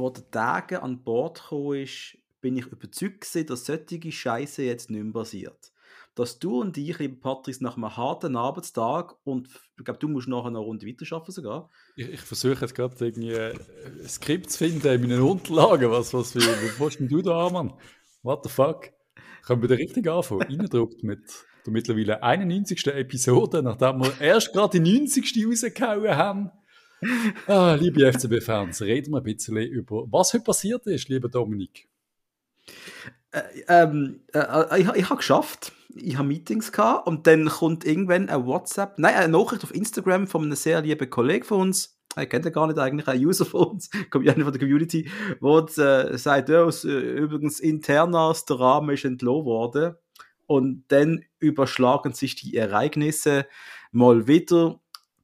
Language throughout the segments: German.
wo der Tage an Bord gekommen ist, bin ich überzeugt gewesen, dass solche Scheiße jetzt nicht mehr passiert. Dass du und ich, lieber Patrick, nach einem harten Arbeitstag und ich glaube, du musst nachher noch eine Runde weiterarbeiten sogar. Ich, ich versuche jetzt gerade irgendwie ein Skript zu finden in meinen Unterlagen. Was, was, wie, wie willst denn du da an, Mann? What the fuck? Können wir da richtig anfangen? Reindruckt mit der mittlerweile 91. Episode, nachdem wir erst gerade die 90. rausgehauen haben. Ah, liebe FCB-Fans, reden wir ein bisschen über, was heute passiert ist, lieber Dominik. Äh, ähm, äh, ich, ich habe geschafft. Ich habe Meetings gehabt und dann kommt irgendwann ein WhatsApp, nein, eine Nachricht auf Instagram von einem sehr lieben Kollegen von uns. Ich kennt ja gar nicht eigentlich, ein User von uns, kommt ja von der Community, wo äh, sagt, ja, äh, übrigens internas, der Rahmen ist entlohnt worden. Und dann überschlagen sich die Ereignisse mal wieder.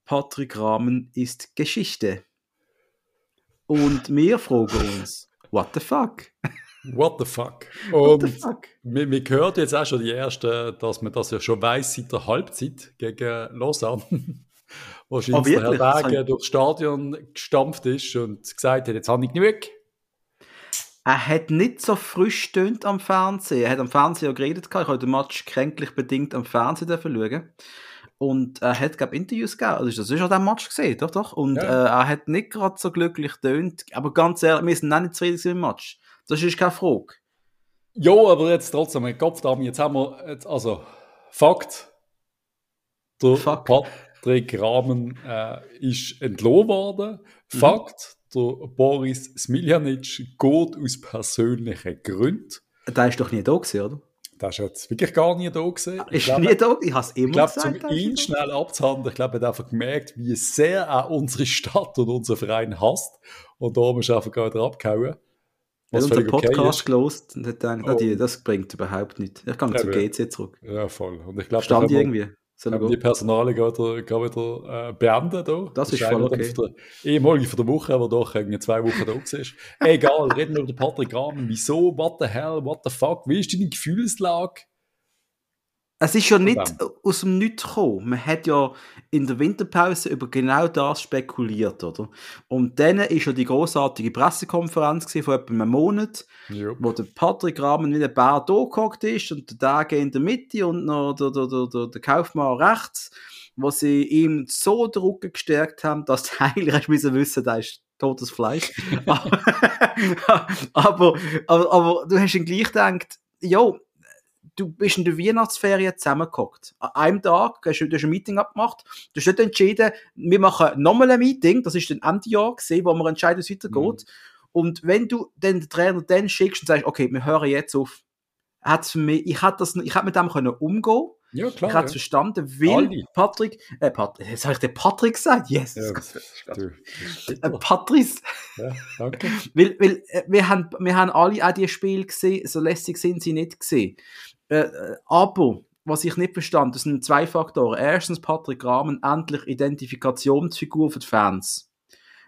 Patrick Rahmen ist Geschichte. Und wir fragen uns, what the fuck? What the fuck? Und the fuck? Wir, wir hören jetzt auch schon die erste, dass man das ja schon weiß seit der Halbzeit gegen Lausanne. Wahrscheinlich oh, der Herr Dage durchs Stadion gestampft ist und gesagt hat, jetzt habe ich genug. Er hat nicht so frisch stöhnt am Fernsehen. Er hat am Fernsehen ja geredet. Ich habe den Match kränklich bedingt am Fernsehen schauen. Und er hat, glaube Interviews gegeben. Also, das ist auch der Match gesehen, doch, doch. Und ja. äh, er hat nicht gerade so glücklich tönt. Aber ganz ehrlich, wir sind auch nicht zufrieden mit dem Match. Das ist keine Frage. Ja, aber jetzt trotzdem, mein Kopf da, jetzt haben wir, jetzt, also, Fakt. Der Fuck. Patrick Rahmen äh, ist entlohnt worden. Mhm. Fakt, der Boris Smiljanic geht aus persönlichen Gründen. Der ist doch nie da gewesen, oder? Der ist jetzt wirklich gar nie da gewesen. Ist glaube, nie da? Ich habe es immer ich glaube, gesagt. Um ihn schnell abzuhandeln, ich glaube, er hat einfach gemerkt, wie sehr er unsere Stadt und unseren Verein hasst. Und da ist er einfach gerade abgehauen. Er hat unseren Podcast okay gelost und hat gedacht, oh. das bringt überhaupt nichts. Ich gehe ja, zu GC zurück. Ja, voll. Und ich glaube, Stand irgendwie. Haben die Personale gerade, wieder äh, beenden da. Das, ist voll okay. Der ehemalige von der Woche, aber doch irgendwie zwei Wochen da war. Egal, reden wir über den Patrick Rahmen. Wieso? What the hell? What the fuck? Wie ist deine Gefühlslage? Es ist ja nicht aus dem Nichts gekommen. Man hat ja in der Winterpause über genau das spekuliert, oder? Und dann ist ja die großartige Pressekonferenz von etwa einem Monat, ja. wo der Patrick Rahmen wie ein Bär da gehockt ist und der Tage in der Mitte und noch der, der, der, der, Kaufmann rechts, wo sie ihm so den Rücken gestärkt haben, dass du eigentlich hast müssen wissen, da ist totes Fleisch. aber, aber, aber, aber, du hast ihn gleich gedacht, jo, du bist in der Weihnachtsferien zusammengehockt. An einem Tag hast du, du hast ein Meeting abgemacht. Du hast nicht entschieden, wir machen nochmal ein Meeting. Das ist dann Ende Jahr gesehen, wo wir entscheiden, wie es weitergeht. Mhm. Und wenn du dann den Trainer dann schickst und sagst, okay, wir hören jetzt auf, für mich, ich hätte hätte mit dem können umgehen. Ja, klar. Ich habe es ja. verstanden, weil Aldi. Patrick, äh, Patrick, jetzt habe ich den Patrick gesagt? Yes. Ja, äh, Patrice. Ja, danke. weil, weil, äh, wir haben, wir haben alle auch die Spiele gesehen, so lässig sind sie nicht gesehen. Äh, äh, aber, was ich nicht verstand, das sind zwei Faktoren. Erstens, Patrick Rahmen, endlich Identifikationsfigur für die Fans.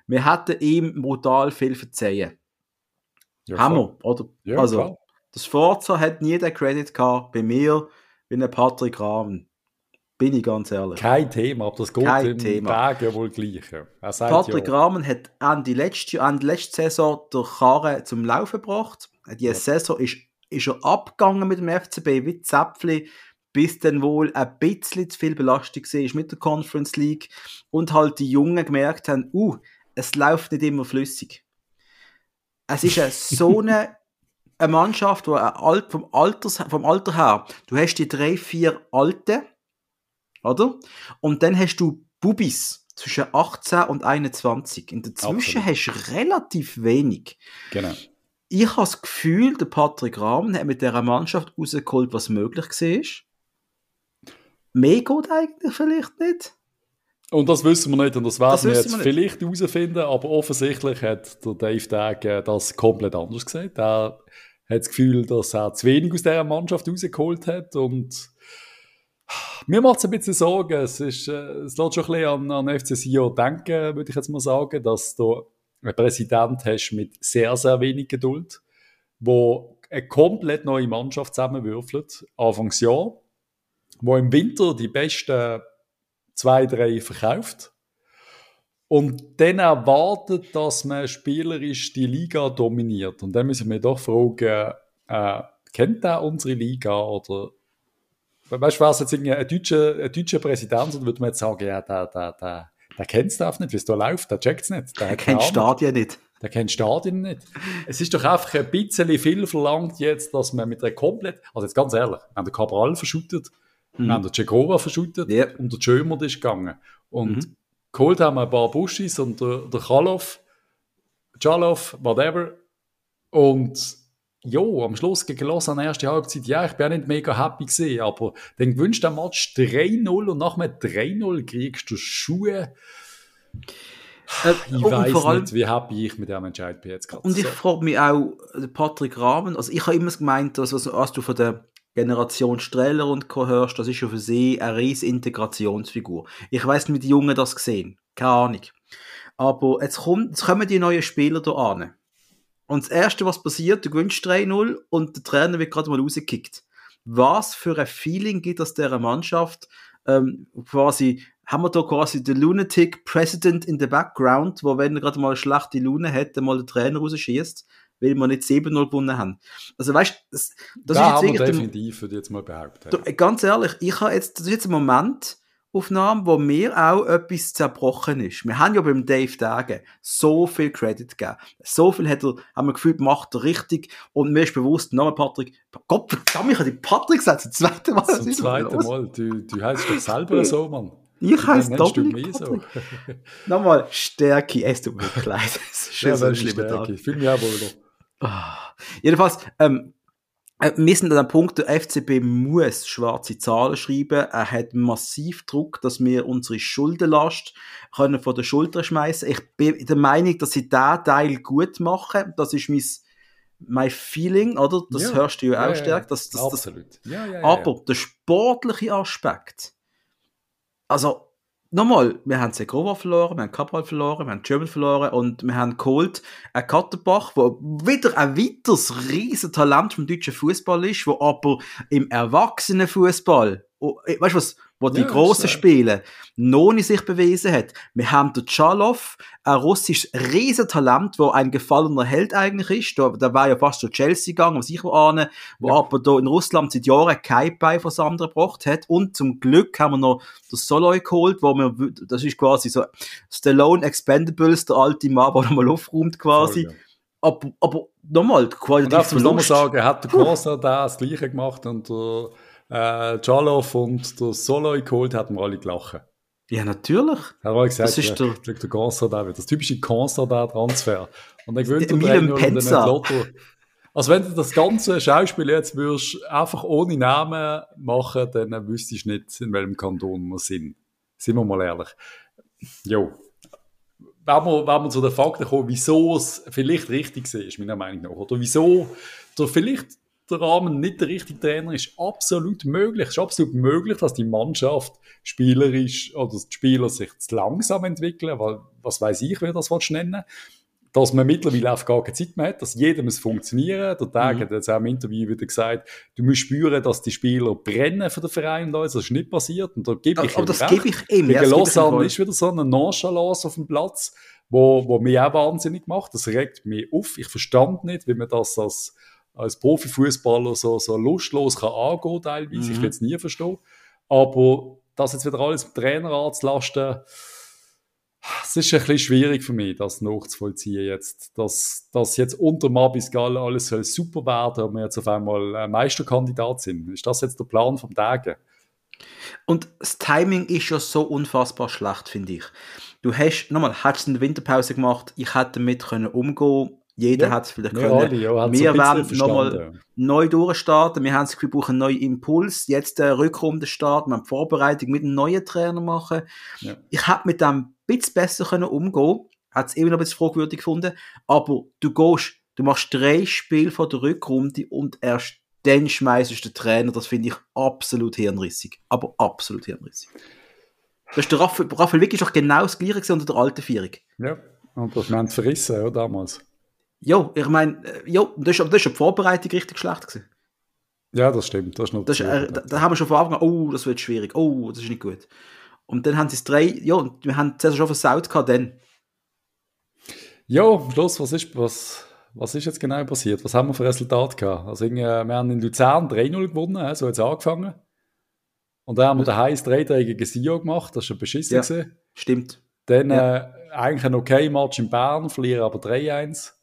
Wir hätten ihm brutal viel verzeihen. Ja, Hammer, oder? Ja, also, klar. das Forza hat nie den Credit gehabt bei mir wie ein Patrick Rahmen. Bin ich ganz ehrlich. Kein Thema, aber das geht Kein im Thema. Tag ja wohl gleich. Patrick ja. Rahmen hat Ende letzte, Ende letzte Saison der Karre zum Laufen gebracht. Die. Saison ist ist er abgegangen mit dem FCB wie Zäpfli, bis dann wohl ein bisschen zu viel Belastung war mit der Conference League und halt die Jungen gemerkt haben, uh, es läuft nicht immer flüssig. Es ist eine, so eine, eine Mannschaft, wo ein vom, Alters, vom Alter her, du hast die drei, vier Alte, oder? Und dann hast du Bubis zwischen 18 und 21. In der Zwischen hast du relativ wenig. Genau ich habe das Gefühl, der Patrick Rahmen hat mit dieser Mannschaft rausgeholt, was möglich war. Mehr geht eigentlich vielleicht nicht. Und das wissen wir nicht und das werden das wir jetzt wir vielleicht herausfinden, aber offensichtlich hat der Dave Dagg das komplett anders gesagt. Er hat das Gefühl, dass er zu wenig aus dieser Mannschaft rausgeholt hat und mir macht es ein bisschen Sorgen. Es, ist, äh, es lässt schon ein bisschen an, an FC Sion denken, würde ich jetzt mal sagen, dass da einen Präsident hast mit sehr, sehr wenig Geduld, wo eine komplett neue Mannschaft zusammenwürfelt, Anfangsjahr, wo im Winter die besten zwei, drei verkauft und dann erwartet, dass man spielerisch die Liga dominiert. Und dann müssen wir doch fragen, äh, kennt er unsere Liga oder weißt du, was jetzt ein deutscher, ein deutscher Präsident und würde man jetzt sagen, ja, der, der, der, der kennt es einfach nicht, wie es da läuft, der checkt es nicht. Der, der kennt Stadien nicht. Der kennt Stadien nicht. Es ist doch einfach ein bisschen viel verlangt jetzt, dass man mit einer komplett, also jetzt ganz ehrlich, wir haben den Cabral verschüttet, mhm. wir haben den Cekova verschüttet yep. und der Schömer ist gegangen. Und mhm. geholt haben wir ein paar Buschis und der, der Kalov, Chalov, whatever. Und jo, am Schluss gegen Lausanne erste Halbzeit, ja, ich bin auch nicht mega happy gesehen, aber dann gewünscht der Match 3-0 und nach dem 3-0 kriegst du Schuhe. Äh, ich weiß nicht, wie happy ich mit dem Entscheid bin jetzt gerade. Und ich frage mich auch, Patrick Rahmen, also ich habe immer gemeint, dass was, du von der Generation Streller und Co. hörst, das ist ja für sie eine riesige Integrationsfigur. Ich weiß nicht, wie die Jungen das sehen. Keine Ahnung. Aber jetzt, kommt, jetzt kommen die neuen Spieler da an. Und das Erste, was passiert, du gewinnst 3-0 und der Trainer wird gerade mal rausgekickt. Was für ein Feeling gibt es dieser Mannschaft? Ähm, quasi, haben wir da quasi den Lunatic President in the background, wo wenn er gerade mal eine schlechte Laune hätte, mal den Trainer rausschießt, weil wir nicht 7-0 gewonnen haben. Also weißt du, das, das da ist jetzt haben wir definitiv, würde ich jetzt mal behaupten. Du, ganz ehrlich, ich habe jetzt, das ist jetzt ein Moment, Aufnahme, wo mir auch etwas zerbrochen ist. Wir haben ja beim Dave Dagen so viel Credit gegeben. So viel hat er, haben wir gefühlt, macht er richtig. Und mir ist bewusst, Name Patrick, Gott verdammt, ich habe die Patrick gesagt, zum zweiten Mal. Zum zweiten Mal. Du, du heißt doch selber so, Mann. Ich heiße Dominik so. Nochmal, Stärke, es tut mir leid. Es ist schon ja, so ein schlimmer Tag. Fühl mich auch wohl. Ah. Jedenfalls, ähm, äh, wir sind an dem Punkt, der FCB muss schwarze Zahlen schreiben. Er hat massiv Druck, dass wir unsere Schuldenlast können von der Schulter schmeißen. Ich bin der Meinung, dass sie diesen Teil gut machen. Das ist mein, mein Feeling, oder? Das ja, hörst du ja auch ja, stark. Das, das, absolut. Das, aber der sportliche Aspekt, also nochmal, wir haben Segrova verloren, wir haben Cabral verloren, wir haben German verloren und wir haben geholt einen Katterbach, der wieder ein weiteres riesen Talent vom deutschen Fußball ist, wo aber im Erwachsenenfußball, oh, weißt du was, wo die ja, grossen Spiele noch nicht sich bewiesen hat. Wir haben den Chalov, ein russisches Riesentalent, wo ein gefallener Held eigentlich ist. Da, da war ja fast zu Chelsea gegangen, was ich ahne, wo ja. aber da in Russland seit Jahren kein Bein von andere gebracht hat. Und zum Glück haben wir noch das Soloy geholt, wo wir, das ist quasi so Stallone Expendables, der alte Mann, der nochmal aufräumt quasi. Voll, ja. Aber, aber nochmal, qualitativ Und darf sagen, hat der Corsa das Gleiche gemacht und der äh, Jalov und der Soloy geholt, hatten wir alle gelacht. Ja, natürlich. Er hat gesagt, das ist der, der, der Constantine, das typische Constantine-Transfer. Und dann gewinnt und dann Lotto. Also wenn du das ganze Schauspiel jetzt würdest einfach ohne Namen machen, dann wüsstest du nicht, in welchem Kanton wir sind. Sind wir mal ehrlich. Jo. Wenn wir, wenn wir zu den Fakten kommen, wieso es vielleicht richtig ist, meiner Meinung nach, oder wieso der vielleicht der Rahmen nicht der richtige Trainer ist absolut möglich. Es ist absolut möglich, dass die Mannschaft spielerisch oder die Spieler sich zu langsam entwickeln, weil, was weiß ich, wer das nennen dass man mittlerweile auch gar keine Zeit mehr hat, dass jedem es funktionieren. Der Tag mhm. hat jetzt auch im Interview wieder gesagt, du musst spüren, dass die Spieler brennen für den Verein und alles. Das ist nicht passiert. Und da gebe ich Aber das gebe ich ihm. Gegen ja, Lausanne ist wieder so eine Nonchalance auf dem Platz, wo, wo mich auch wahnsinnig macht. Das regt mich auf. Ich verstand nicht, wie man das als als Profifußballer so, so lustlos kann angehen teilweise. Mhm. Ich will es nie verstehen. Aber das jetzt wieder alles im Trainer anzulasten, es ist ein bisschen schwierig für mich, das nachzuvollziehen jetzt. Dass, dass jetzt unter Mabis Gall alles soll super werden und wir jetzt auf einmal Meisterkandidat sind. Ist das jetzt der Plan vom Tage? Und das Timing ist ja so unfassbar schlecht, finde ich. Du hast, nochmal, hättest du eine Winterpause gemacht, ich hätte damit können umgehen jeder ja. hat es vielleicht können. Alle, ja, wir werden nochmal neu durchstarten. Wir haben das Gefühl, wir brauchen einen neuen Impuls. Jetzt der Rückrundenstart, wir haben die Vorbereitung mit einem neuen Trainer machen. Ja. Ich hätte mit dem ein bisschen besser können umgehen Hat es immer noch ein bisschen fragwürdig gefunden. Aber du gehst, du machst drei Spiele von der Rückrunde und erst dann schmeißt du den Trainer. Das finde ich absolut hirnrissig. Aber absolut hirnrissig. Das ist der Raphael, Raphael Wick ist doch genau das Gleiche unter der alten Vierung. Ja, und das haben sie verrissen, ja, damals. Ja, ich meine, äh, ja, das ist, das ist die Vorbereitung richtig schlecht gewesen. Ja, das stimmt. Das ist noch das ist, äh, da, da, haben wir schon von Anfang an, oh, das wird schwierig, oh, das ist nicht gut. Und dann haben sie es drei, ja, wir haben es schon versaut gehabt dann. Ja, am Schluss, was ist, was, was ist jetzt genau passiert? Was haben wir für Resultat gehabt? Also, wir haben in Luzern 3-0 gewonnen, so hat es angefangen. Und dann haben wir daheim das 3 gegen Sio gemacht, das ist schon beschissen ja. Stimmt. Dann ja. äh, eigentlich ein okay Match in Bern, verlieren aber 3-1.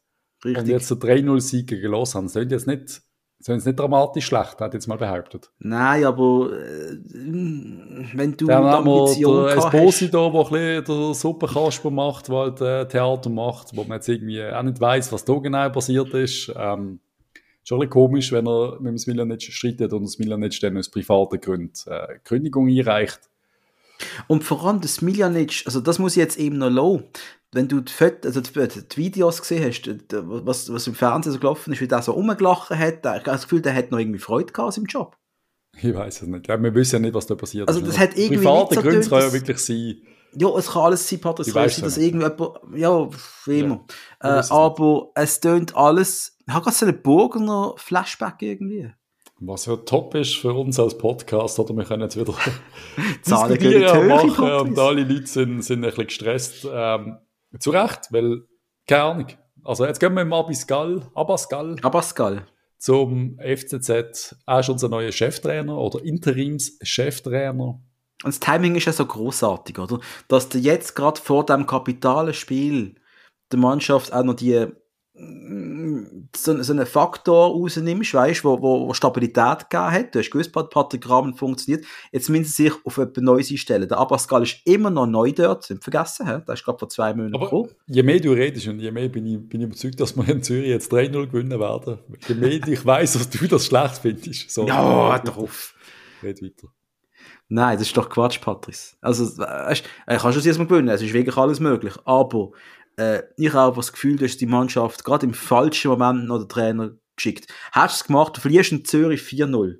Und jetzt der 3-0-Sieg gegen Lausanne. Klingt jetzt nicht ist nicht dramatisch schlecht, hat jetzt mal behauptet. Nein, aber äh, wenn du Dann haben wir den Esposito, der ein bisschen der Suppenkasper macht, der halt äh, Theater macht, wo man jetzt irgendwie auch nicht weiss, was da genau passiert ist. Ähm, schon ein komisch, wenn er mit dem Smiljan streitet und das Milan nicht dann aus privaten Gründen äh, Kündigung einreicht. Und vor allem das Miljanic, also das muss ich jetzt eben noch low. Wenn du die, Fotos, also die, die, Videos gesehen hast, was, was im Fernsehen so gelaufen ist, wie der so rumgelachen hat, ich habe das Gefühl, der hat noch irgendwie Freude gehabt im Job. Ich weiß es nicht. wir wissen ja nicht, was da passiert also das Hat irgendwie Private so Gründe kann ja wirklich sein. Ja, es kann alles sein, Patrick. Dass irgendjemand, ja, wie immer. Ja, äh, aber es tönt alles, ich habe gerade so einen Burgener Flashback irgendwie. Was ja top ist für uns als Podcast, oder wir können jetzt wieder diskutieren machen und alle Leute sind, sind ein bisschen gestresst. Ähm, zu Recht, weil, keine Ahnung. Also jetzt gehen wir im Abascal, Abascal. Abascal. Zum FCZ. Er ist unser neuer Cheftrainer oder Interims-Cheftrainer. Und das Timing ist ja so großartig, oder? Dass du jetzt gerade vor dem kapitalen Spiel der Mannschaft auch noch die so, so einen Faktor rausnimmst, weißt, wo, wo, wo Stabilität gegeben hat. Du hast gewusst, Rahmen funktioniert. Jetzt müssen sie sich auf etwas Neues einstellen. Der Abascal ist immer noch neu dort, sind vergessen, he? der ist gerade vor zwei Monaten gekommen. Je mehr du redest und je mehr bin ich, bin ich überzeugt, dass wir in Zürich jetzt 3-0 gewinnen werden. Je mehr ich weiss, dass du das schlecht findest. So, ja, drauf. Red weiter. Nein, das ist doch Quatsch, Patrice. Also, weißt, äh, kannst du es jetzt mal gewinnen, es ist wirklich alles möglich. Aber äh, ich habe das Gefühl, dass die Mannschaft gerade im falschen Moment noch den Trainer geschickt. Hast du es gemacht, du verlierst in Zürich 4-0.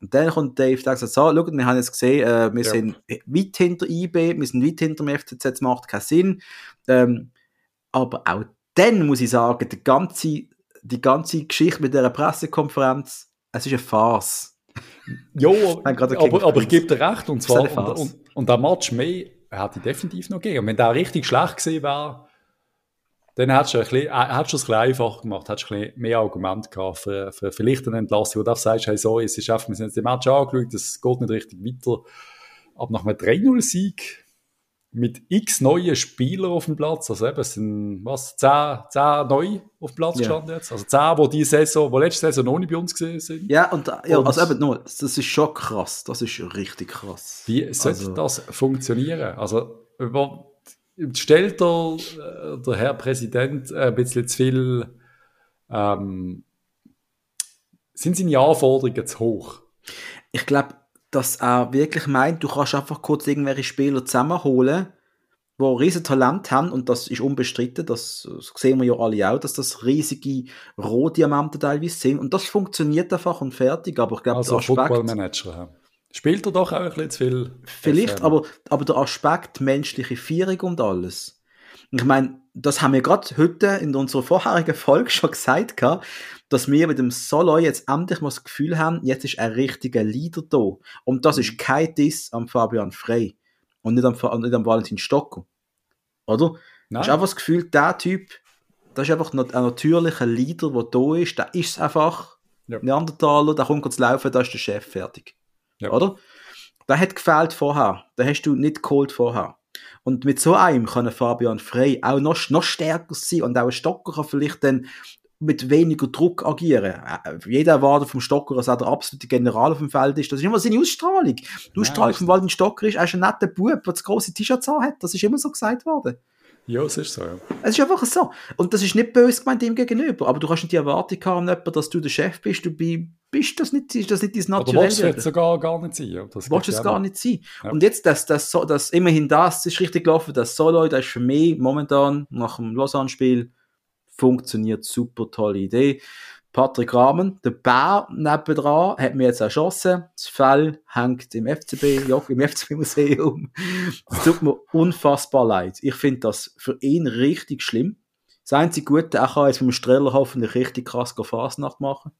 Und dann kommt Dave und sagt, so, schau, wir haben jetzt gesehen, äh, wir ja. sind weit hinter IB, wir sind weit hinter dem FCZ, das macht keinen Sinn. Ähm, aber auch dann muss ich sagen, die ganze, die ganze Geschichte mit dieser Pressekonferenz, es ist eine Farce. Ja, aber, aber ich gebe dir recht, und zwar, und, und, und der Match mehr hätte ich definitiv noch gegeben. Und wenn der richtig schlecht gewesen wäre, dann hättest du, ein bisschen, äh, hättest du es ein bisschen einfach gemacht, hättest du ein bisschen mehr Argument gehabt für, für vielleicht eine Entlassung, wo du sagst, hey, so, es ist einfach, wir sind jetzt den Match angeschaut, es geht nicht richtig weiter. Aber nach einem 3-0-Sieg mit x neuen Spielern auf dem Platz, also eben, es sind, was, 10, 10 neu auf dem Platz gestanden yeah. jetzt, also 10, die diese Saison, die letzte Saison noch nicht bei uns gesehen sind. Ja, und, ja, und, also eben nur, das ist schon krass, das ist richtig krass. Wie sollte also, das funktionieren? Also, über, stellt der, äh, der Herr Präsident ein bisschen zu viel, ähm, sind seine Anforderungen zu hoch? Ich glaube, dass er wirklich meint, du kannst einfach kurz irgendwelche Spieler zusammenholen, die riesen Talent haben und das ist unbestritten, das, das sehen wir ja alle auch, dass das riesige Rohdiamanten teilweise sind und das funktioniert einfach und fertig, aber ich glaube, also Footballmanager, Spielt er doch auch ein bisschen zu viel? Vielleicht, aber, aber der Aspekt menschliche Führung und alles. Ich meine, das haben wir gerade heute in unserer vorherigen Folge schon gesagt, dass wir mit dem Solo jetzt endlich mal das Gefühl haben, jetzt ist ein richtiger Leader da. Und das ist kein Diss am Fabian Frey und nicht am, nicht am Valentin Stocker. Oder? Nein. Du hast einfach das Gefühl, der Typ, das ist einfach ein natürlicher Leader, der da ist, der ist einfach ja. Neandertaler, der kommt zu laufen, da ist der Chef fertig. Ja. Oder? Der hat gefehlt vorher. Den hast du nicht geholt vorher. Und mit so einem kann Fabian Frey auch noch, noch stärker sein und auch ein Stocker kann vielleicht dann mit weniger Druck agieren. Äh, jeder erwartet vom Stocker, dass er der absolute General auf dem Feld ist. Das ist immer seine Ausstrahlung. Die Ausstrahlung von Walden Stocker ist, er ist ein netter Bub, der das grosse T-Shirt hat. Das ist immer so gesagt worden. Ja, es ist so, ja. Es ist einfach so. Und das ist nicht böse gemeint ihm gegenüber, aber du kannst nicht die Erwartung haben, dass du der Chef bist, du bist das nicht, ist das nicht dein Naturell. Aber willst du sogar gar nicht sein. Das willst es gar nicht sein. Ja. Und jetzt, das, das, das, immerhin das ist richtig gelaufen, das Solo, das ist für mich momentan nach dem Lausanne-Spiel funktioniert super tolle Idee. Patrick Rahmen, der Bär nebendran, hat mir jetzt erschossen. Das Fell hängt im FCB, im FCB-Museum. Es tut mir unfassbar leid. Ich finde das für ihn richtig schlimm. Das einzige Gute, er kann jetzt mit dem Streller hoffentlich richtig krass Fasnacht machen.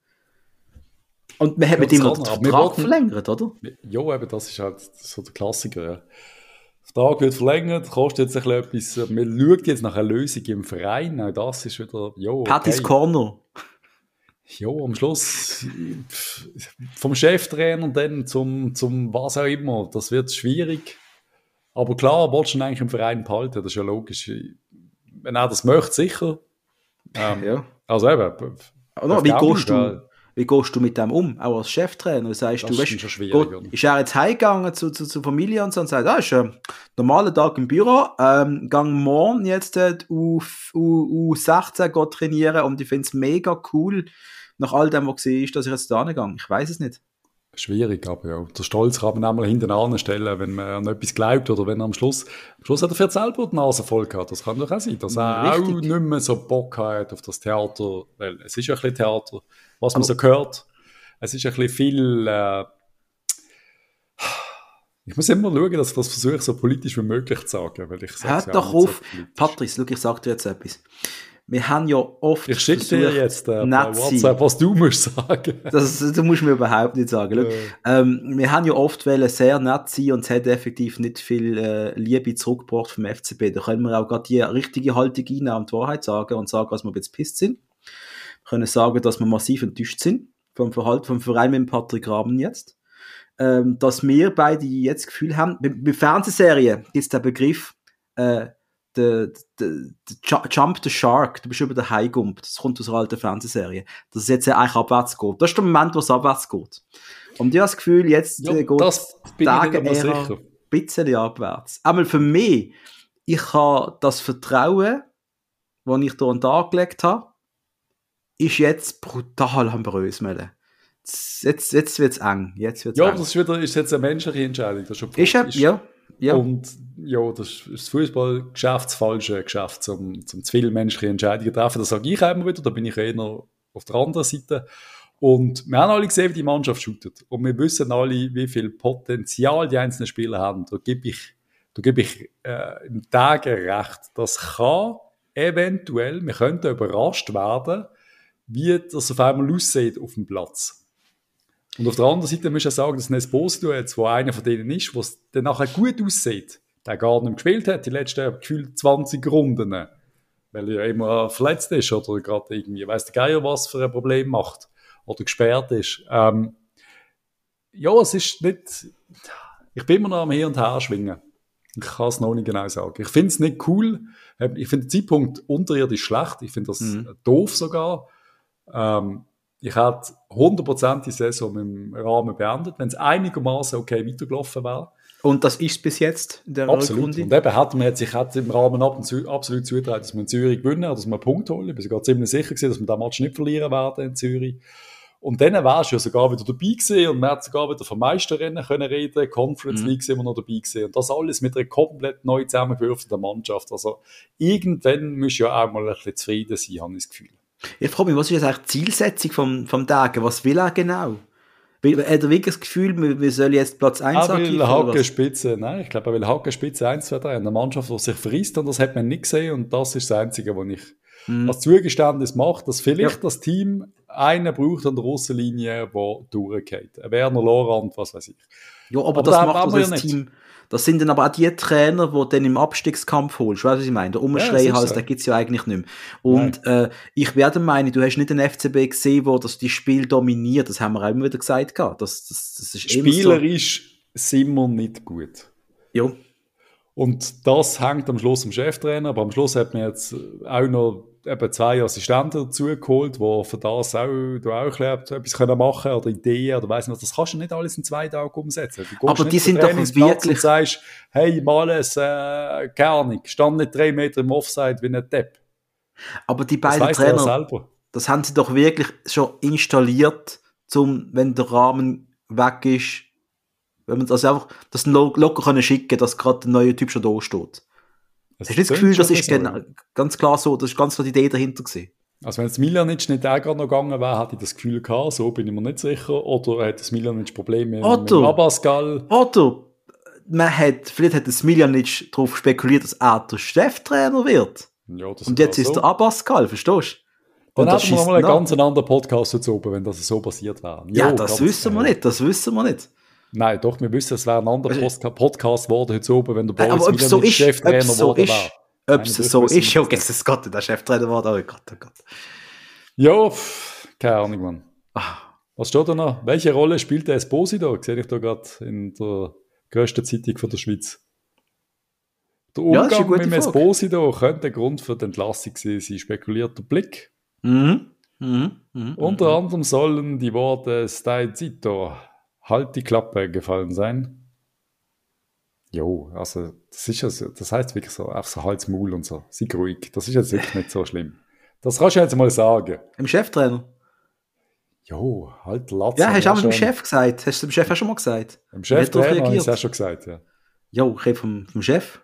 Und wir haben ja, mit ihm noch den Vertrag verlängert, oder? Ja, eben, das ist halt so der Klassiker, ja. Vertrag wird verlängert, kostet jetzt ein bisschen etwas. Man schaut jetzt nach einer Lösung im Verein. Auch das ist wieder, jo, okay. Patty's Corner. Ja, am Schluss vom Cheftrainer und dann zum, zum was auch immer. Das wird schwierig. Aber klar, wolltest du ihn eigentlich im Verein behalten, das ist ja logisch. Wenn er das möchte, sicher. Ähm, ja. Also eben. Oder, wie, gehst du, wie gehst du mit dem um, auch als Cheftrainer? Sagst das du, weißt, ist, geht, ist er jetzt heimgegangen zu, zu, zur Familie und so und sagt, ah, ist ein normaler Tag im Büro, ähm, gang morgen jetzt äh, U, U, U16 trainieren und ich finde es mega cool, nach all dem, was gesehen ist, dass ich jetzt da gehe. Ich weiß es nicht. Schwierig, aber ja. Der Stolz kann man einmal hinten anstellen, wenn man an etwas glaubt oder wenn er am Schluss, am Schluss hat er für selber die Nase voll gehabt. Das kann doch auch sein, dass er Richtig. auch nicht mehr so Bock hat auf das Theater, weil es ist ja ein bisschen Theater, was man aber so hört. Es ist ein bisschen viel, äh, ich muss immer schauen, dass ich das versuche, so politisch wie möglich zu sagen, weil ich Hört doch auf, so Patrice, schau, ich sag dir jetzt etwas wir haben ja oft Ich schicke dir jetzt äh, WhatsApp, was du musst sagen. Das, du musst mir überhaupt nicht sagen. Äh. Ähm, wir haben ja oft wollen sehr nett sein und es hat effektiv nicht viel äh, Liebe zurückgebracht vom FCB. Da können wir auch gerade die richtige Haltung einnehmen und die Wahrheit sagen und sagen, dass wir jetzt pisst sind. Wir können sagen, dass wir massiv enttäuscht sind vom Verhalten vom Verein mit Patrick Raben jetzt. Ähm, dass wir beide jetzt das Gefühl haben, bei, bei Fernsehserien gibt es den Begriff, äh, der, der, der Jump the Shark, du bist über den Hai gumpt, das kommt aus einer alten Fernsehserie, dass es jetzt eigentlich abwärts geht. Das ist der Moment, wo es abwärts geht. Und ich habe das Gefühl, jetzt ja, geht das Tage eher ein bisschen abwärts. Einmal für mich, ich habe das Vertrauen, das ich hier an den Tag gelegt habe, ist jetzt brutal am Bröseln. Jetzt, jetzt wird es eng. Jetzt wird's ja, eng. aber das ist, wieder, ist jetzt eine menschliche Entscheidung. Das ist, ist, ja, ja. Und ja, das ist das Fußballgeschäft das falsche Geschäft, zum, zum zu viele menschliche Entscheidungen treffen. Das sage ich immer wieder, da bin ich eher auf der anderen Seite. Und wir haben alle gesehen, wie die Mannschaft shootet. Und wir wissen alle, wie viel Potenzial die einzelnen Spieler haben. Da gebe ich, da gebe ich äh, im Tage recht. Das kann eventuell, wir könnten überrascht werden, wie das auf einmal aussieht auf dem Platz. Und auf der anderen Seite muss ich sagen, dass Nesposito jetzt, wo einer von denen ist, was dann nachher gut aussieht, der gar nicht gespielt hat, die letzten gefühlt 20 Runden, weil er ja immer verletzt ist oder gerade irgendwie, weiß der Geier, was für ein Problem macht oder gesperrt ist. Ähm, ja, es ist nicht, ich bin immer noch am Hin und Her schwingen. Ich kann es noch nicht genau sagen. Ich finde es nicht cool. Ich finde den Zeitpunkt unterirdisch schlecht. Ich finde das mhm. doof sogar. Ähm, ich hätte 100% die Saison im Rahmen beendet, wenn es einigermaßen okay weitergelaufen wäre. Und das ist bis jetzt in der Absolut. Rückrunde? Und eben hat man sich hat im Rahmen ab und absolut zutraut, dass wir in Zürich gewinnen, dass wir einen Punkt holen. Ich bin sogar ziemlich sicher gewesen, dass wir den Match nicht verlieren werden in Zürich. Und dann wärst du ja sogar wieder dabei gewesen und man hat sogar wieder vom Meisterrennen können reden, Conference mhm. League sind wir noch dabei gewesen. Und das alles mit einer komplett neu zusammengewürfelten Mannschaft. Also irgendwann musst du ja auch mal ein bisschen zufrieden sein, habe ich das Gefühl. Ich frage mich, was ist jetzt eigentlich die Zielsetzung vom, vom Tage? Was will er genau? Hat er wirklich das Gefühl, wir sollen jetzt Platz 1 Er will Hakenspitze, nein, ich glaube, er will Hakenspitze 1, 2, 3. Eine Mannschaft, die sich verrisst und das hat man nicht gesehen und das ist das Einzige, was ich mhm. als Zugeständnis mache, dass vielleicht ja. das Team einen braucht an der Russenlinie, der durchgeht. Werner Lorand, was weiß ich. Ja, aber, aber das macht das Team das sind dann aber auch die Trainer, die dann im Abstiegskampf holst. Weißt du, was ich meine? Der Umschreihals, ja, den gibt es ja eigentlich nicht mehr. Und äh, ich werde meinen, du hast nicht den FCB gesehen, wo das die Spiel dominiert. Das haben wir auch immer wieder gesagt. Das, das, das ist Spielerisch so. sind wir nicht gut. Ja. Und das hängt am Schluss am Cheftrainer, aber am Schluss hat man jetzt auch noch eben zwei Assistenten dazu geholt, die für das auch, du auch etwas können machen oder Ideen oder weiss nicht, das kannst du nicht alles in zwei Tagen umsetzen. Aber die sind doch wirklich... Und sagst, hey, mal es, äh, keine Ahnung, stand nicht drei Meter im Offside wie ein Depp. Aber die beiden das Trainer, das haben sie doch wirklich schon installiert, zum, wenn der Rahmen weg ist, wenn man das einfach, das locker können schicken, dass gerade der neue Typ schon da steht. Das Hast du das Gefühl, das ist so, ganz klar so, das ist ganz klar die Idee dahinter gewesen? Also wenn es Milanic nicht auch gerade noch gegangen wäre, hätte ich das Gefühl gehabt, so bin ich mir nicht sicher. Oder hat das Milanic Probleme oder, mit Abascal? Oder man hat, vielleicht hat das Milanic darauf spekuliert, dass er der Cheftrainer wird. Ja, das Und jetzt ist so. der Abascal, verstehst du? Dann hätten wir mal einen ganz anderen Podcast dazu oben, wenn das so passiert wäre. Ja, das wissen wir nicht, das wissen wir nicht. Nein, doch, wir wissen, es wäre ein anderer also, Podcast geworden heute oben, wenn der Boris aber ob so ist, Cheftrainer so geworden wäre. Ob es so ist, ja, okay, es Gott, der Cheftrainer war da, oh Gott, oh Gott. Ja, keine Ahnung, Mann. Was steht da noch? Welche Rolle spielt der Esposito? Sehe ich da gerade in der grössten Zeitung von der Schweiz. Der Umgang ja, mit dem Esposito könnte der Grund für die Entlassung sein, sein spekulierter Blick. Mhm. Mhm. Mhm. Unter anderem sollen die Worte Stai Zito, halt die Klappe gefallen sein. Jo, also das ist das heißt wirklich so, einfach so Hals, Maul und so. Sei ruhig. Das ist jetzt wirklich nicht so schlimm. Das kannst du jetzt mal sagen. Im Cheftrainer? Jo, halt Latz. Ja, hast du auch mit dem Chef gesagt. Hast du dem Chef auch schon mal gesagt? Im Cheftrainer habe ich es auch schon gesagt, ja. Jo, ich rede vom, vom Chef.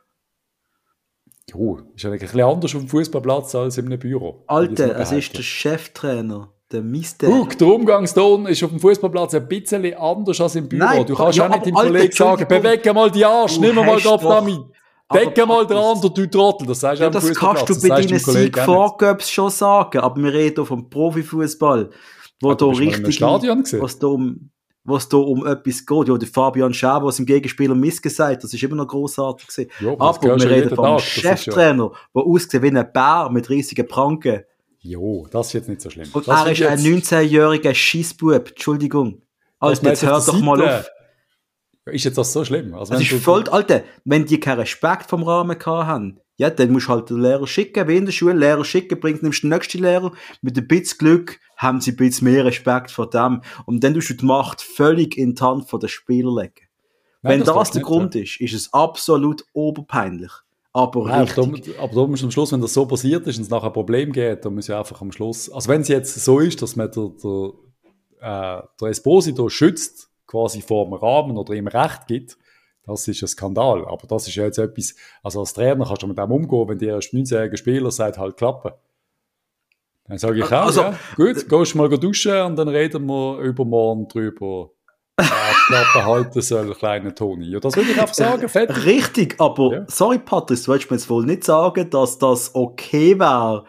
Jo, ist ja ein bisschen anders auf dem Fußballplatz als in einem Büro. Alter, es ist der Cheftrainer. Der Mister. Guck, der Umgangston ist auf dem Fußballplatz ein bisschen anders als im Büro. Nein, du kannst ja, auch nicht dem Kollegen sagen, bewege mal die Arsch, nimm mal da damit. Decke mal dran, du, du Trottel, das sagst ja, das kannst du bei deinen Sieg schon sagen, aber wir reden hier vom Profifußball, wo da richtig, was da um, was da um etwas geht. Ja, der Fabian Schäfer, was im Gegenspieler missgesagt, das ist immer noch großartig gewesen. Ja, aber wir reden vom Cheftrainer, der aussieht wie ein Bär mit riesigen Pranken. Jo, das ist jetzt nicht so schlimm. Und das er ist, ein 19-jähriger Schießbub, Entschuldigung. Also jetzt hört doch mal auf. Ist jetzt das so schlimm? Also, das ist voll, Alter, wenn die keinen Respekt vom Rahmen haben, ja, dann musst du halt den Lehrer schicken, wie in der Schule, Lehrer schicken, bringt nimmst den nächsten Lehrer, mit ein bisschen Glück haben sie ein bisschen mehr Respekt vor dem. Und dann tust du die Macht völlig in die Hand der Spieler legen. Nein, wenn das, das der Grund ja. ist, ist es absolut oberpeinlich. Aber Nein, richtig. Aber da muss am Schluss, wenn das so passiert ist und es nachher ein Problem geht, dann muss ja einfach am Schluss, also wenn es jetzt so ist, dass man der, der, äh, der Esposito schützt, quasi vor dem Rahmen oder ihm Recht gibt, das ist ein Skandal. Aber das ist ja jetzt etwas, also als Trainer kannst du mit dem umgehen, wenn dir ein 19-jähriger Spieler sagt, halt klappen. Dann sage ich auch, also, ja, gut, gehst mal duschen und dann reden wir übermorgen drüber. Klappe halten soll, kleiner Toni. Ja, das würde ich einfach sagen, fertig. Richtig, aber ja. sorry, Patrice, du willst mir jetzt wohl nicht sagen, dass das okay wäre,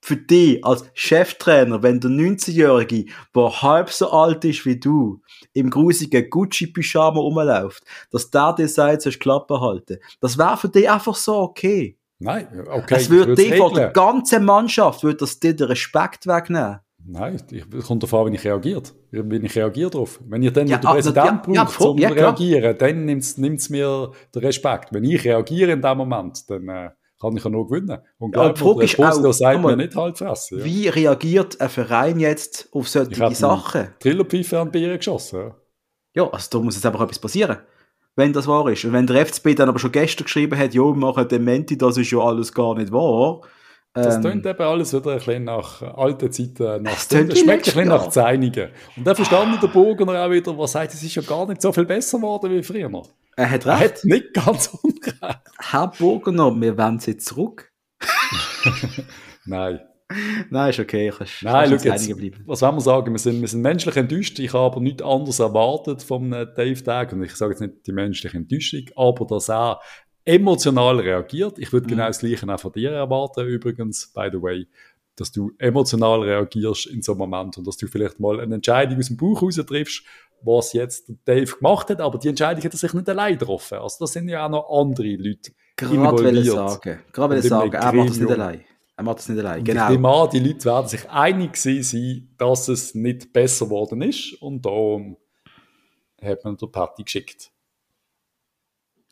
für dich als Cheftrainer, wenn der 19-Jährige, der halb so alt ist wie du, im grusigen Gucci-Pyjama rumläuft, dass der dir sagt, sollst Klappe halten. Das wäre für dich einfach so okay. Nein, okay. Es würde dir von der ganzen Mannschaft, würde das dir den Respekt wegnehmen. Nein, ich kommt davon, wenn ich reagiert. Wenn ich reagiere darauf. Wenn ihr dann ja, den Präsident ja, braucht, ja, zum ja, reagieren, dann nimmt es mir den Respekt. Wenn ich reagiere in dem Moment, dann äh, kann ich ja nur gewinnen. Und ja, glaub mir, der Poster sagt mir nicht halt fressen. Ja. Wie reagiert ein Verein jetzt auf solche Sachen? Trillerpfeife an Bier geschossen. Ja. ja, also da muss jetzt einfach etwas passieren wenn das wahr ist. Und wenn der FCB dann aber schon gestern geschrieben hat, jo, wir machen Dementi, das ist ja alles gar nicht wahr. Das ähm, tönt eben alles wieder ein bisschen nach alten Zeiten. Nach, das, das schmeckt ein bisschen nach Zeinigen. Und dann verstanden der Burgener auch wieder, was sagt, es ist ja gar nicht so viel besser geworden wie früher. Er hat recht. Er hat nicht ganz unrecht. Herr Burgener, wir wollen sie zurück. Nein. Nein, ist okay. Kannst, Nein, kannst jetzt, bleiben. was wollen wir sagen? Wir sind, wir sind menschlich enttäuscht. Ich habe aber nichts anderes erwartet von Dave Tag. Und ich sage jetzt nicht die menschliche Enttäuschung, aber dass er emotional reagiert. Ich würde mhm. genau das Gleiche auch von dir erwarten, übrigens, by the way, dass du emotional reagierst in so einem Moment und dass du vielleicht mal eine Entscheidung aus dem Buch raus triffst, was jetzt Dave gemacht hat, aber die Entscheidung hat er sich nicht allein getroffen. Also da sind ja auch noch andere Leute Gerade involviert. Sagen. Gerade will sagen, er macht das nicht allein. Er macht das nicht allein. Genau. Ich nehme an, die Leute werden sich einig sein, dass es nicht besser geworden ist und darum hat man der Party geschickt.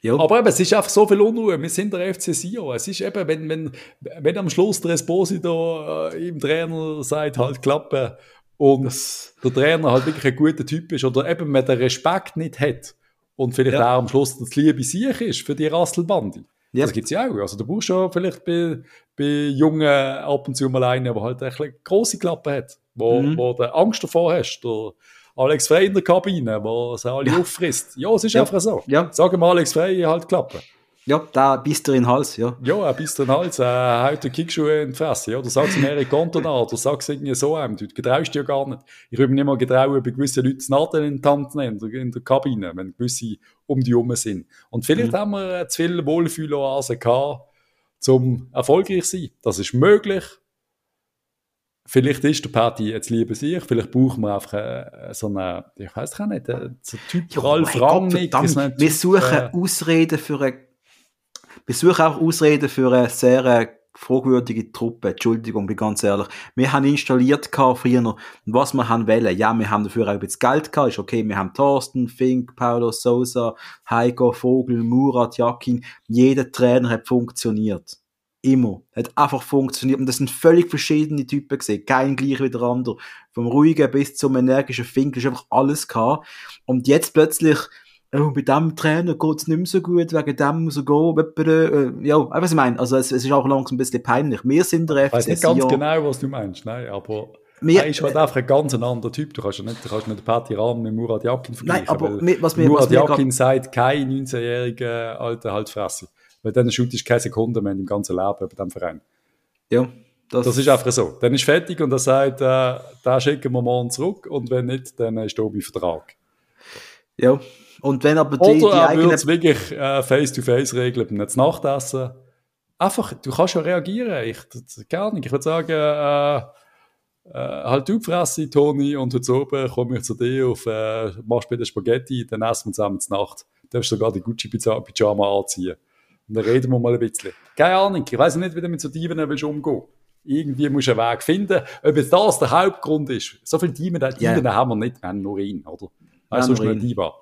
Ja. Aber eben, es ist einfach so viel Unruhe. Wir sind der FC Sion. Es ist eben, wenn, wenn, wenn am Schluss der Esposito äh, im Trainer sagt, halt klappen und das der Trainer halt wirklich ein guter Typ ist oder eben man den Respekt nicht hat und vielleicht ja. auch am Schluss das Liebe sich ist für die Rasselbande. Ja. Das gibt es ja auch. Also, du brauchst schon vielleicht bei, bei Jungen ab und zu mal einen, der halt eine grosse Klappe hat, wo, mhm. wo du Angst davor hast. Der Alex Frey in der Kabine, wo sie alle ja. auffrisst. Ja, es ist ja. einfach so. Ja. Sag mal Alex Frey, halt Klappe. Ja, da bist du in den Hals, ja. Ja, er bist in den Hals, er haut den Kickschuhe in die Fresse, ja. Du sagst ihm Erik Cantona, oder sagst irgendwie so einem, du getraust dir ja gar nicht. Ich würde mir nicht mal getrauen, bei gewissen Leuten das Nadel in die Hand nehmen, in der Kabine, wenn gewisse um die herum sind. Und vielleicht mhm. haben wir zu viel Wohlfühloase gehabt, zum erfolgreich zu sein. Das ist möglich. Vielleicht ist der Party jetzt lieber sich, vielleicht brauchen wir einfach äh, so eine, ich weiß gar nicht, äh, so Typ ja, Ralf Rangnick. Wir suchen äh, Ausreden für eine, wir suchen auch Ausreden für eine sehr äh, fragwürdige Truppe. Entschuldigung, bin ganz ehrlich. Wir haben installiert früher, was wir haben wollen. Ja, wir haben dafür auch ein bisschen Geld gehabt. Ist okay, wir haben Thorsten, Fink, Paulo Sousa, Heiko, Vogel, Murat, Jakin. Jeder Trainer hat funktioniert. Immer. Hat einfach funktioniert. Und das sind völlig verschiedene Typen gesehen. Kein gleich wie der andere. Vom ruhigen bis zum energischen Fink ist einfach alles gehabt. Und jetzt plötzlich oh, bei dem Trainer geht es nicht mehr so gut, wegen dem muss er gehen. Äh, ja, was ich meine, also es, es, ist auch langsam ein bisschen peinlich. Wir sind der FC Ich weiß nicht ganz genau, was du meinst, nein, aber wir, er ist halt einfach ein ganz anderer Typ. Du kannst ja nicht, du kannst nicht Patti Rahm mit Murat Yakin vergleichen. Nein, aber wir, was wir, Murat Yakin sagt, kein 19-jähriger alter Haltfresse. Weil dann shootest du keine Sekunde mehr im ganzen Leben bei diesem Verein. Ja. Das, das, ist einfach so. Dann ist fertig und er sagt, äh, da schicken wir morgen zurück und wenn nicht, dann ist bei Vertrag. Ja, und wenn aber die, Oder die er eigene... es wirklich äh, face-to-face regeln, beim Nachtessen. Einfach, du kannst ja reagieren. Ich, gar nicht. Ich würde sagen, äh, äh, halt du Fresse, Toni, und heute oben komme ich zu dir auf, äh, machst bitte Spaghetti, dann essen wir zusammen zur Nacht. Du darfst sogar die Gucci-Pyjama anziehen. Und dann reden wir mal ein bisschen. Keine Ahnung, ich weiß nicht, wie du mit so Dieben willst umgehen Irgendwie musst du einen Weg finden. Ob jetzt das der Hauptgrund ist. So viele Dieben, Dieben yeah. haben wir nicht, wir haben nur ihn, oder? Also, ja, nur ihn. Diva.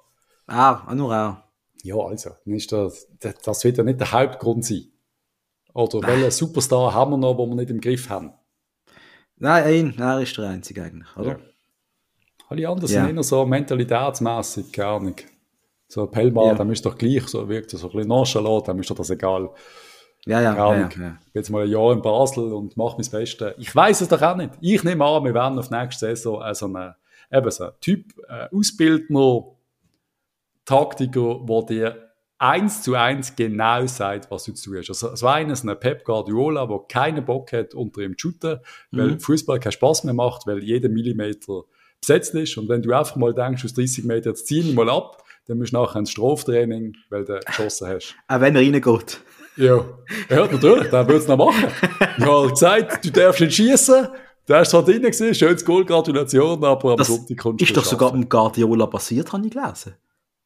Ah, nur auch. Ja, also, ist das, das wird ja nicht der Hauptgrund sein. Oder Nein. welchen Superstar haben wir noch, den wir nicht im Griff haben? Nein, er ist der Einzige eigentlich, oder? Ja. Alle anderen ja. sind eher so mentalitätsmässig, gar nicht. So Pellmar, ja. dem ist doch gleich, so wirkt so ein bisschen nonchalant, dem ist doch das egal. Ja, ja, ja, ja, ja. Jetzt mal ein Jahr in Basel und mach mein Bestes. Ich weiß es doch auch nicht. Ich nehme an, wir werden auf nächste Saison äh, so einen, eben so einen Typ äh, Ausbildner, Taktiker, der dir eins zu eins genau sagt, was du zu tun hast. Also, es war eines ein Pep Guardiola, der keinen Bock hat, unter ihm zu shooten, weil mhm. Fußball keinen Spaß mehr macht, weil jeder Millimeter besetzt ist. Und wenn du einfach mal denkst, aus 30 Meter, jetzt zieh ihn mal ab, dann musst du nachher ins Straftraining, weil du geschossen hast. Auch wenn er reingeht. Ja, ja natürlich, dann würde es noch machen. Ich habe gesagt, du darfst nicht schießen. Du hast zwar drin gesehen, schönes Goal, Gratulation, aber am das Sonntag kommst du Ist doch sogar im Guardiola passiert, habe ich gelesen.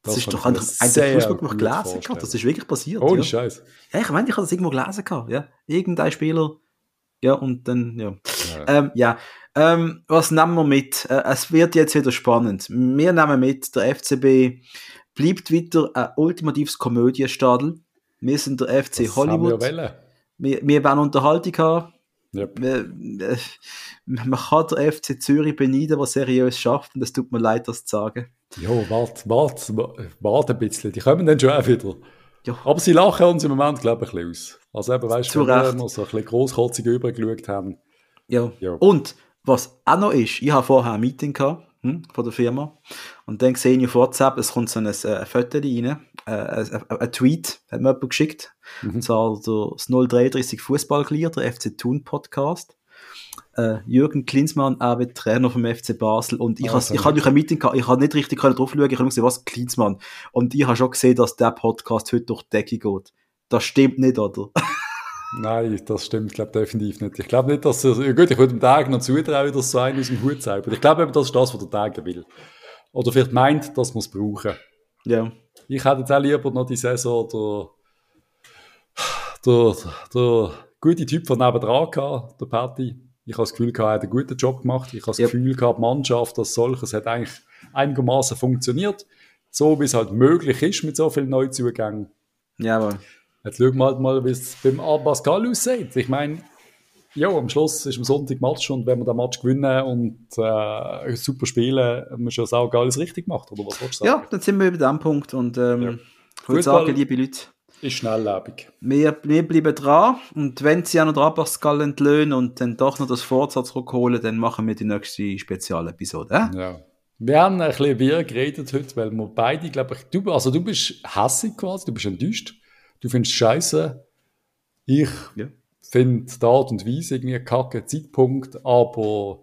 Das, das ist doch ein, ein Fußball noch gelesen gehabt. Das ist wirklich passiert. Ohne ja. Scheiß. Ja, ich meine, ich habe das irgendwo gelesen gehabt. Ja. Irgendein Spieler. Ja, und dann, ja. Ja, ähm, ja. Ähm, was nehmen wir mit? Äh, es wird jetzt wieder spannend. Wir nehmen mit, der FCB bleibt weiter ein ultimatives Komödienstadel. Wir sind der FC das Hollywood. wir, wir, wir werden Unterhaltung haben. Yep. Man kann der FC Zürich beneiden, der seriös schafft, und es tut mir leid, das zu sagen. Jo, warte, warte, warte ein bisschen, die kommen dann schon auch wieder. Ja. Aber sie lachen uns im Moment, glaube ich, ein bisschen aus. Also eben, weißt du, wenn wir so ein bisschen grosskotzig übergeschaut haben. Ja. ja. Und, was auch noch ist, ich habe vorher ein Meeting gehabt, hm, von der Firma, und dann sehe ich auf WhatsApp, es kommt so ein, äh, ein Foto rein, äh, ein, ein, Tweet, hat mir jemand geschickt, mhm. und zwar das 033 Fußballglier, der FC Thun Podcast. Äh, Jürgen Klinsmann, auch Trainer vom FC Basel. Und ich, oh, ich habe durch ein Meeting gehabt, ich habe nicht richtig drauf schauen, ich habe gesehen, was Klinsmann. Und ich habe schon gesehen, dass der Podcast heute durch die Decke geht. Das stimmt nicht, oder? Nein, das stimmt, glaube definitiv nicht. Ich glaube nicht, dass ja gut, ich würde dem Tag noch zutrauen, dass so einen aus dem Hut zaubert. Ich glaube eben, das ist das, was der Tag will. Oder vielleicht meint, dass wir es brauchen. Ja. Ich hätte jetzt auch lieber noch die Saison der, der, der gute Typ von nebenan gehabt, der Patty. Ich habe das Gefühl, er hat einen guten Job gemacht. Ich habe das yep. Gefühl gehabt, die Mannschaft als solches hat eigentlich einigermaßen funktioniert. So wie es halt möglich ist mit so vielen Neuzugängen. Jawohl. Jetzt schauen wir halt mal, wie es beim Pascal aussieht. Ich meine, ja, am Schluss ist am Sonntag Match und wenn wir den Match gewinnen und äh, super spielen, haben wir schon sagen, alles richtig gemacht, oder was willst du sagen? Ja, dann sind wir über dem Punkt und ähm, ja. ich würde sagen, liebe Leute, ist schnelllebig. Wir, wir bleiben dran und wenn sie auch noch dran Pascal entlöhnen und dann doch noch das Vorsatz zurückholen, dann machen wir die nächste Spezialepisode. Äh? Ja. Wir haben ein bisschen wir geredet heute, weil wir beide, glaube ich, du, also du bist hässig quasi, du bist enttäuscht, du findest Scheiße. Ich ja. finde die Art und Weise irgendwie ein kacke Zeitpunkt, aber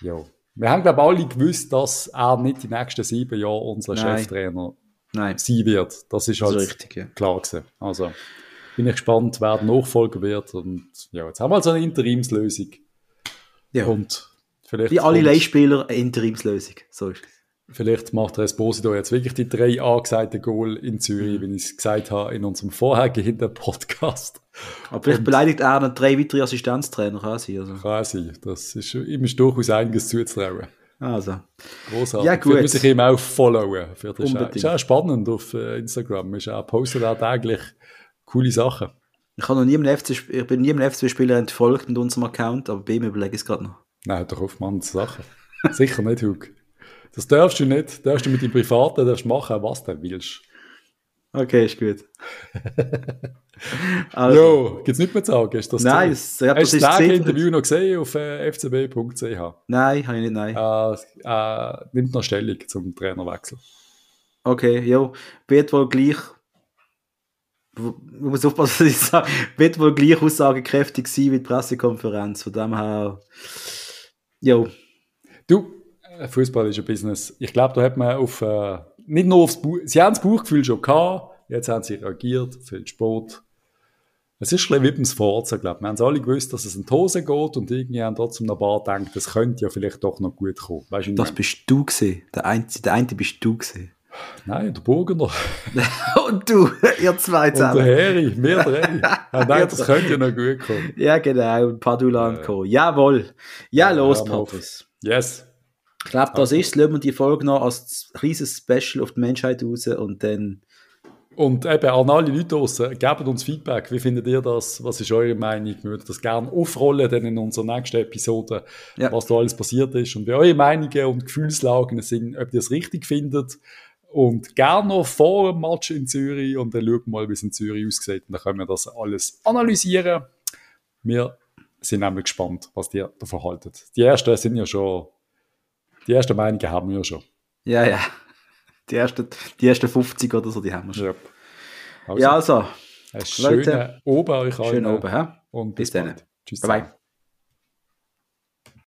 ja. Wir haben, glaube ich, alle gewusst, dass er nicht die nächsten sieben Jahre unser Nein. Cheftrainer Nein. sein wird. Das ist halt das ist richtig, ja. klar gewesen. Also bin ich gespannt, wer der Nachfolger wird. Und ja, jetzt haben wir also eine Interimslösung. Ja. Und vielleicht Wie alle Leihspieler eine Interimslösung. So ist es. Vielleicht macht Esposito jetzt wirklich die drei angesagten Goal in Zürich, mhm. wie ich es gesagt habe in unserem vorhergehenden Podcast. Aber vielleicht Und beleidigt er noch drei weitere Assistenztrainer, kann sein. Also. Kann sein. Das ist, ihm ist durchaus einiges zuzutrauen. Also. Großartig. Ja, gut. muss ich ihm auch followen. Für das Unbedingt. ist auch spannend auf äh, Instagram. Ist auch, postet auch täglich coole Sachen. Ich, habe noch nie FC, ich bin nie einem FC-Spieler entfolgt mit unserem Account, aber bei ihm überlege ich es gerade noch. Nein, doch auf Mann Sachen. Sicher nicht, Hug. Das darfst du nicht. Darfst du mit dem Privaten darfst machen, was du willst. Okay, ist gut. also. Jo, gibt es nicht mehr zu sagen? Ist das nein, es, ja, hast du das Interview noch gesehen auf äh, fcb.ch? Nein, habe ich nicht, nein. Äh, äh, nimmt noch Stellung zum Trainerwechsel. Okay, jo, wird wohl gleich ich muss aufpassen, was ich sage, wird wohl gleich aussagekräftig sein wie die Pressekonferenz. Von dem her, jo. Du, Fußball ist ein Business. Ich glaube, da hat man auf, äh, nicht nur aufs Buch, sie haben das Buchgefühl schon gehabt, jetzt haben sie reagiert, viel Sport. Es ist ein bisschen wie beim Sforza, glaube ich. Wir haben alle gewusst, dass es in die Hose geht und irgendwie haben trotzdem noch ein paar gedacht, das könnte ja vielleicht doch noch gut kommen. Weißt du, das bist du gesehen. Der Einzige, der eine bist du gesehen. Nein, der Burgener. und du, ihr zwei zusammen. Und der Heri, wir drei. Ja, nein, das könnte ja noch gut kommen. Ja, genau. Padula und Co. Jawohl. Ja, los, Patrice. Yes. Ich glaube, das ist es. Lassen wir die Folge noch als kleines Special auf die Menschheit raus und dann. Und eben an alle Leute draußen, gebt uns Feedback. Wie findet ihr das? Was ist eure Meinung? Wir würden das gerne aufrollen dann in unserer nächsten Episode, ja. was da alles passiert ist und wie eure Meinungen und Gefühlslagen sind, ob ihr es richtig findet. Und gerne noch vor dem Match in Zürich und dann schauen wir mal, wie es in Zürich aussieht. Und dann können wir das alles analysieren. Wir sind nämlich gespannt, was ihr davon haltet. Die ersten sind ja schon die ersten Meinungen haben wir ja schon. Ja, ja. Die ersten, die ersten 50 oder so, die haben wir schon. Ja, also. Ja, also Leute, oben euch Schön oben, hä? Und bis, bis dann. Tschüss. Bye, bye.